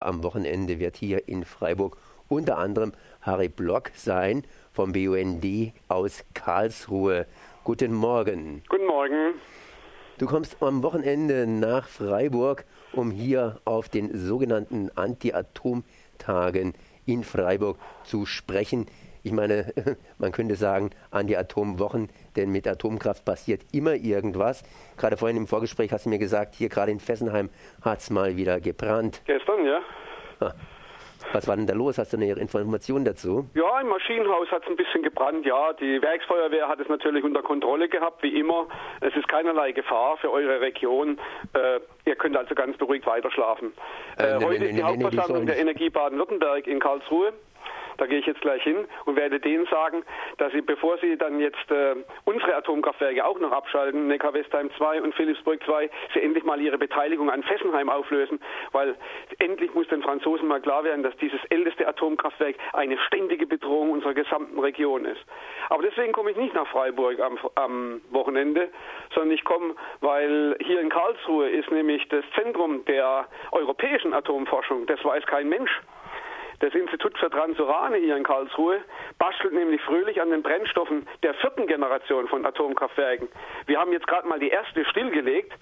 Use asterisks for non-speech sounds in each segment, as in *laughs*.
Am Wochenende wird hier in Freiburg unter anderem Harry Block sein vom BUND aus Karlsruhe. Guten Morgen. Guten Morgen. Du kommst am Wochenende nach Freiburg, um hier auf den sogenannten Anti-Atom-Tagen in Freiburg zu sprechen. Ich meine, *laughs* man könnte sagen, Anti-Atom-Wochen, denn mit Atomkraft passiert immer irgendwas. Gerade vorhin im Vorgespräch hast du mir gesagt, hier gerade in Fessenheim hat es mal wieder gebrannt. Gestern, ja. Was war denn da los? Hast du eine Information dazu? Ja, im Maschinenhaus hat es ein bisschen gebrannt, ja. Die Werksfeuerwehr hat es natürlich unter Kontrolle gehabt, wie immer. Es ist keinerlei Gefahr für eure Region. Äh, ihr könnt also ganz beruhigt weiterschlafen. Äh, äh, ne, heute ne, ist die ne, Hauptversammlung der Energie Baden-Württemberg in Karlsruhe. Da gehe ich jetzt gleich hin und werde denen sagen, dass sie, bevor sie dann jetzt äh, unsere Atomkraftwerke auch noch abschalten, Neckar-Westheim 2 und Philipsburg 2, sie endlich mal ihre Beteiligung an Fessenheim auflösen, weil endlich muss den Franzosen mal klar werden, dass dieses älteste Atomkraftwerk eine ständige Bedrohung unserer gesamten Region ist. Aber deswegen komme ich nicht nach Freiburg am, am Wochenende, sondern ich komme, weil hier in Karlsruhe ist nämlich das Zentrum der europäischen Atomforschung. Das weiß kein Mensch. Das Institut für Transurane hier in Karlsruhe bastelt nämlich fröhlich an den Brennstoffen der vierten Generation von Atomkraftwerken. Wir haben jetzt gerade mal die erste stillgelegt.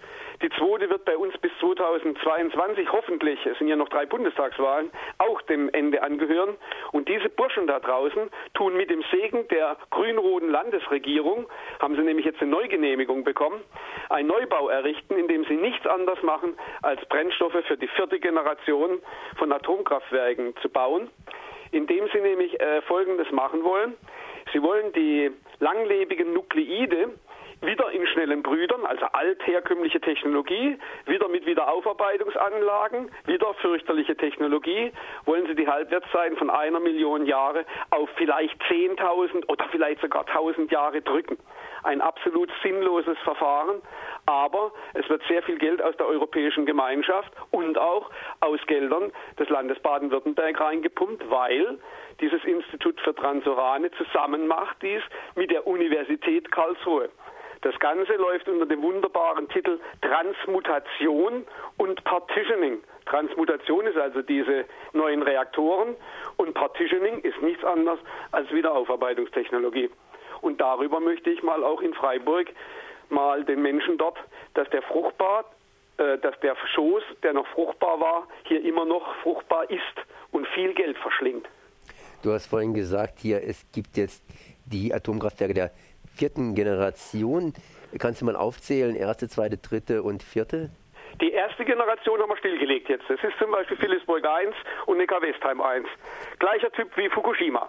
Die zweite wird bei uns bis 2022 hoffentlich, es sind ja noch drei Bundestagswahlen, auch dem Ende angehören. Und diese Burschen da draußen tun mit dem Segen der grün-roten Landesregierung, haben sie nämlich jetzt eine Neugenehmigung bekommen, einen Neubau errichten, in dem sie nichts anderes machen, als Brennstoffe für die vierte Generation von Atomkraftwerken zu bauen, indem sie nämlich äh, Folgendes machen wollen. Sie wollen die langlebigen Nukleide wieder in schnellen Brüdern, also altherkömmliche Technologie, wieder mit Wiederaufarbeitungsanlagen, wieder fürchterliche Technologie, wollen Sie die Halbwertszeiten von einer Million Jahre auf vielleicht 10.000 oder vielleicht sogar 1.000 Jahre drücken. Ein absolut sinnloses Verfahren, aber es wird sehr viel Geld aus der Europäischen Gemeinschaft und auch aus Geldern des Landes Baden-Württemberg reingepumpt, weil dieses Institut für Transurane zusammen dies mit der Universität Karlsruhe. Das Ganze läuft unter dem wunderbaren Titel Transmutation und Partitioning. Transmutation ist also diese neuen Reaktoren und Partitioning ist nichts anderes als Wiederaufarbeitungstechnologie. Und darüber möchte ich mal auch in Freiburg mal den Menschen dort, dass der fruchtbar, äh, dass der Schoß, der noch fruchtbar war, hier immer noch fruchtbar ist und viel Geld verschlingt. Du hast vorhin gesagt, hier es gibt jetzt die Atomkraftwerke der vierten Generation. Kannst du mal aufzählen, erste, zweite, dritte und vierte? Die erste Generation haben wir stillgelegt jetzt. Das ist zum Beispiel Philipsburg 1 und Neckar-Westheim 1. Gleicher Typ wie Fukushima.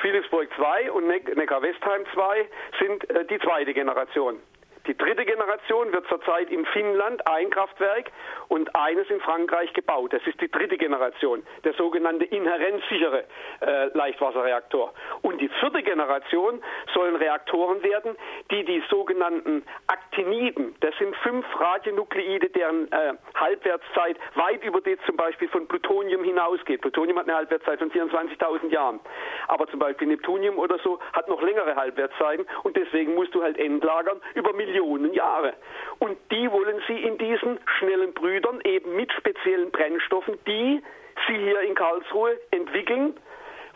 Philipsburg 2 und Neckar-Westheim 2 sind äh, die zweite Generation. Die dritte Generation wird zurzeit in Finnland ein Kraftwerk und eines in Frankreich gebaut. Das ist die dritte Generation, der sogenannte inhärenzsichere äh, Leichtwasserreaktor. Und die vierte Generation sollen Reaktoren werden, die die sogenannten Actiniden, das sind fünf Radionukleide, deren äh, Halbwertszeit weit über die zum Beispiel von Plutonium hinausgeht. Plutonium hat eine Halbwertszeit von 24.000 Jahren. Aber zum Beispiel Neptunium oder so hat noch längere Halbwertszeiten und deswegen musst du halt entlagern über Millionen Millionen Jahre. Und die wollen sie in diesen schnellen Brüdern eben mit speziellen Brennstoffen, die sie hier in Karlsruhe entwickeln,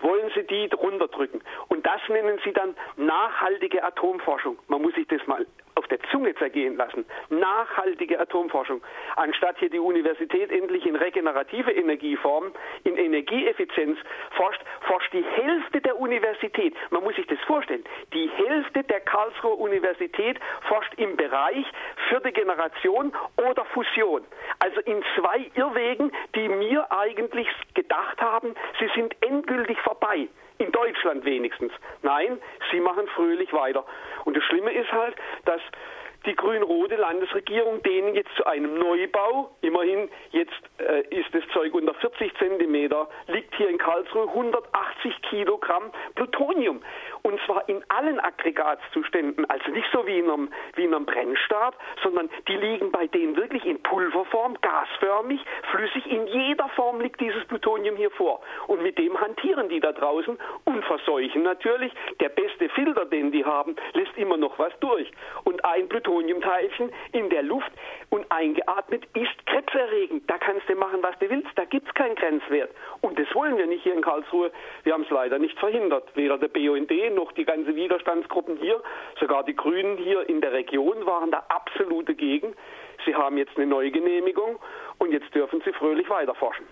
wollen sie die runterdrücken. Und das nennen sie dann nachhaltige Atomforschung. Man muss sich das mal auf der Zunge zergehen lassen. Nachhaltige Atomforschung. Anstatt hier die Universität endlich in regenerative Energieformen, in Energieeffizienz forscht, forscht die Hälfte der Universität. Man muss sich das vorstellen. Die Hälfte der Karlsruher Universität forscht im Bereich vierte Generation oder Fusion. Also in zwei Irrwegen, die mir eigentlich gedacht haben, sie sind endgültig vorbei. In Deutschland wenigstens. Nein, sie machen fröhlich weiter. Und das Schlimme ist halt, dass us. Die grün-rote Landesregierung denen jetzt zu einem Neubau, immerhin jetzt äh, ist das Zeug unter 40 Zentimeter, liegt hier in Karlsruhe 180 Kilogramm Plutonium. Und zwar in allen Aggregatzuständen, also nicht so wie in einem, wie in einem Brennstab, sondern die liegen bei denen wirklich in Pulverform, gasförmig, flüssig. In jeder Form liegt dieses Plutonium hier vor. Und mit dem hantieren die da draußen und verseuchen natürlich. Der beste Filter, den die haben, lässt immer noch was durch. Und ein Plutonium Plutoniumteilchen in der Luft und eingeatmet ist krebserregend. Da kannst du machen, was du willst. Da gibt es keinen Grenzwert. Und das wollen wir nicht hier in Karlsruhe. Wir haben es leider nicht verhindert. Weder der BUND noch die ganze Widerstandsgruppen hier, sogar die Grünen hier in der Region waren da absolut dagegen. Sie haben jetzt eine neue Genehmigung und jetzt dürfen sie fröhlich weiterforschen.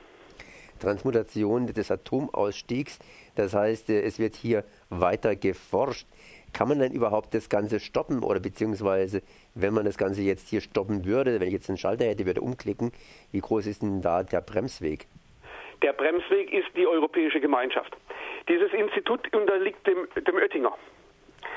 Transmutation des Atomausstiegs, das heißt, äh, es wird hier weiter geforscht. Kann man denn überhaupt das Ganze stoppen oder beziehungsweise, wenn man das Ganze jetzt hier stoppen würde, wenn ich jetzt einen Schalter hätte, würde umklicken, wie groß ist denn da der Bremsweg? Der Bremsweg ist die Europäische Gemeinschaft. Dieses Institut unterliegt dem, dem Oettinger.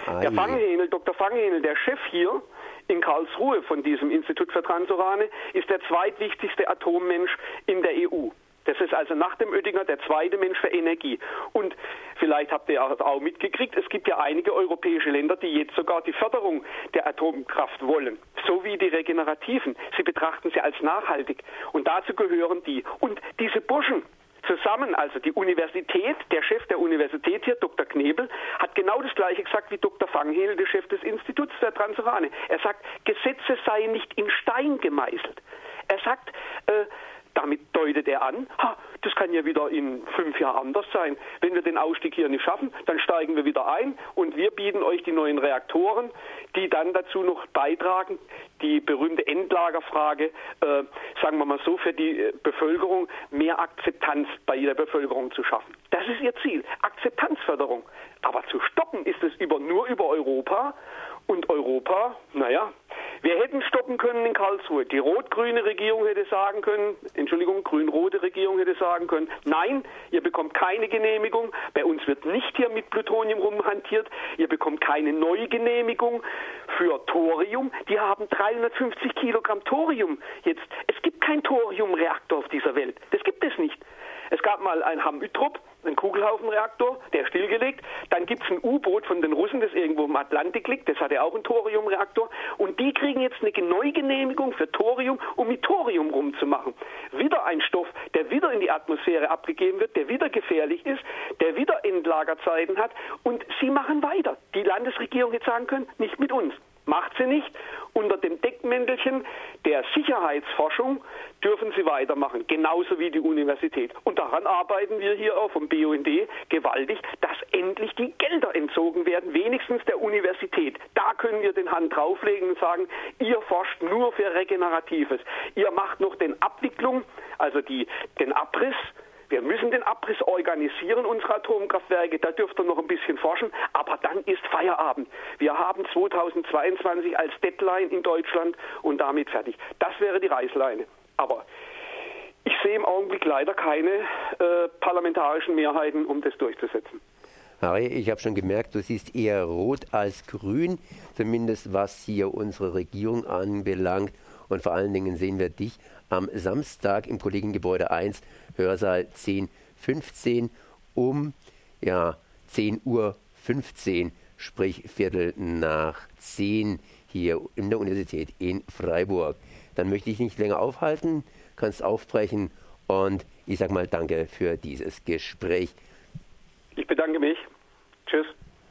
Ah, der Fanghähnel, Dr. Fanghähnel, der Chef hier in Karlsruhe von diesem Institut für Transurane, ist der zweitwichtigste Atommensch in der EU. Das ist also nach dem Oettinger der zweite Mensch für Energie. Und vielleicht habt ihr auch mitgekriegt, es gibt ja einige europäische Länder, die jetzt sogar die Förderung der Atomkraft wollen, so wie die Regenerativen. Sie betrachten sie als nachhaltig. Und dazu gehören die. Und diese Burschen, zusammen, also die Universität, der Chef der Universität hier, Dr. Knebel, hat genau das Gleiche gesagt wie Dr. Fanghel, der Chef des Instituts der Transurane. Er sagt, Gesetze seien nicht in Stein gemeißelt. Er sagt, damit deutet er an, ha, das kann ja wieder in fünf Jahren anders sein. Wenn wir den Ausstieg hier nicht schaffen, dann steigen wir wieder ein und wir bieten euch die neuen Reaktoren, die dann dazu noch beitragen, die berühmte Endlagerfrage, äh, sagen wir mal so, für die äh, Bevölkerung mehr Akzeptanz bei jeder Bevölkerung zu schaffen. Das ist ihr Ziel, Akzeptanzförderung. Aber zu stoppen ist es über, nur über Europa und Europa, naja, wir hätten stoppen können in Karlsruhe. Die rot-grüne Regierung hätte sagen können, Entschuldigung, grün-rote Regierung hätte sagen können, nein, ihr bekommt keine Genehmigung, bei uns wird nicht hier mit Plutonium rumhantiert, ihr bekommt keine neue Genehmigung für Thorium. Die haben 350 Kilogramm Thorium jetzt. Es gibt keinen Thoriumreaktor auf dieser Welt. Das gibt es nicht. Es gab mal ein Hamm-Ütrop, einen Kugelhaufenreaktor, der ist stillgelegt. Dann gibt es ein U-Boot von den Russen, das irgendwo im Atlantik liegt, das hatte auch einen Thoriumreaktor. Und die kriegen jetzt eine Neugenehmigung für Thorium, um mit Thorium rumzumachen. Wieder ein Stoff, der wieder in die Atmosphäre abgegeben wird, der wieder gefährlich ist, der wieder Endlagerzeiten hat. Und sie machen weiter. Die Landesregierung hätte sagen können, nicht mit uns. Macht sie nicht. Der Sicherheitsforschung dürfen sie weitermachen, genauso wie die Universität. Und daran arbeiten wir hier auch vom BUND gewaltig, dass endlich die Gelder entzogen werden, wenigstens der Universität. Da können wir den Hand drauflegen und sagen, ihr forscht nur für Regeneratives. Ihr macht noch den Abwicklung, also die, den Abriss wir müssen den Abriss organisieren, unsere Atomkraftwerke. Da dürft ihr noch ein bisschen forschen. Aber dann ist Feierabend. Wir haben 2022 als Deadline in Deutschland und damit fertig. Das wäre die Reißleine. Aber ich sehe im Augenblick leider keine äh, parlamentarischen Mehrheiten, um das durchzusetzen. Harry, ich habe schon gemerkt, du siehst eher rot als grün, zumindest was hier unsere Regierung anbelangt. Und vor allen Dingen sehen wir dich am Samstag im Kollegengebäude 1 Hörsaal 10.15 um ja, 10.15 Uhr, sprich Viertel nach 10 hier in der Universität in Freiburg. Dann möchte ich nicht länger aufhalten, kannst aufbrechen und ich sage mal danke für dieses Gespräch. Ich bedanke mich. Tschüss.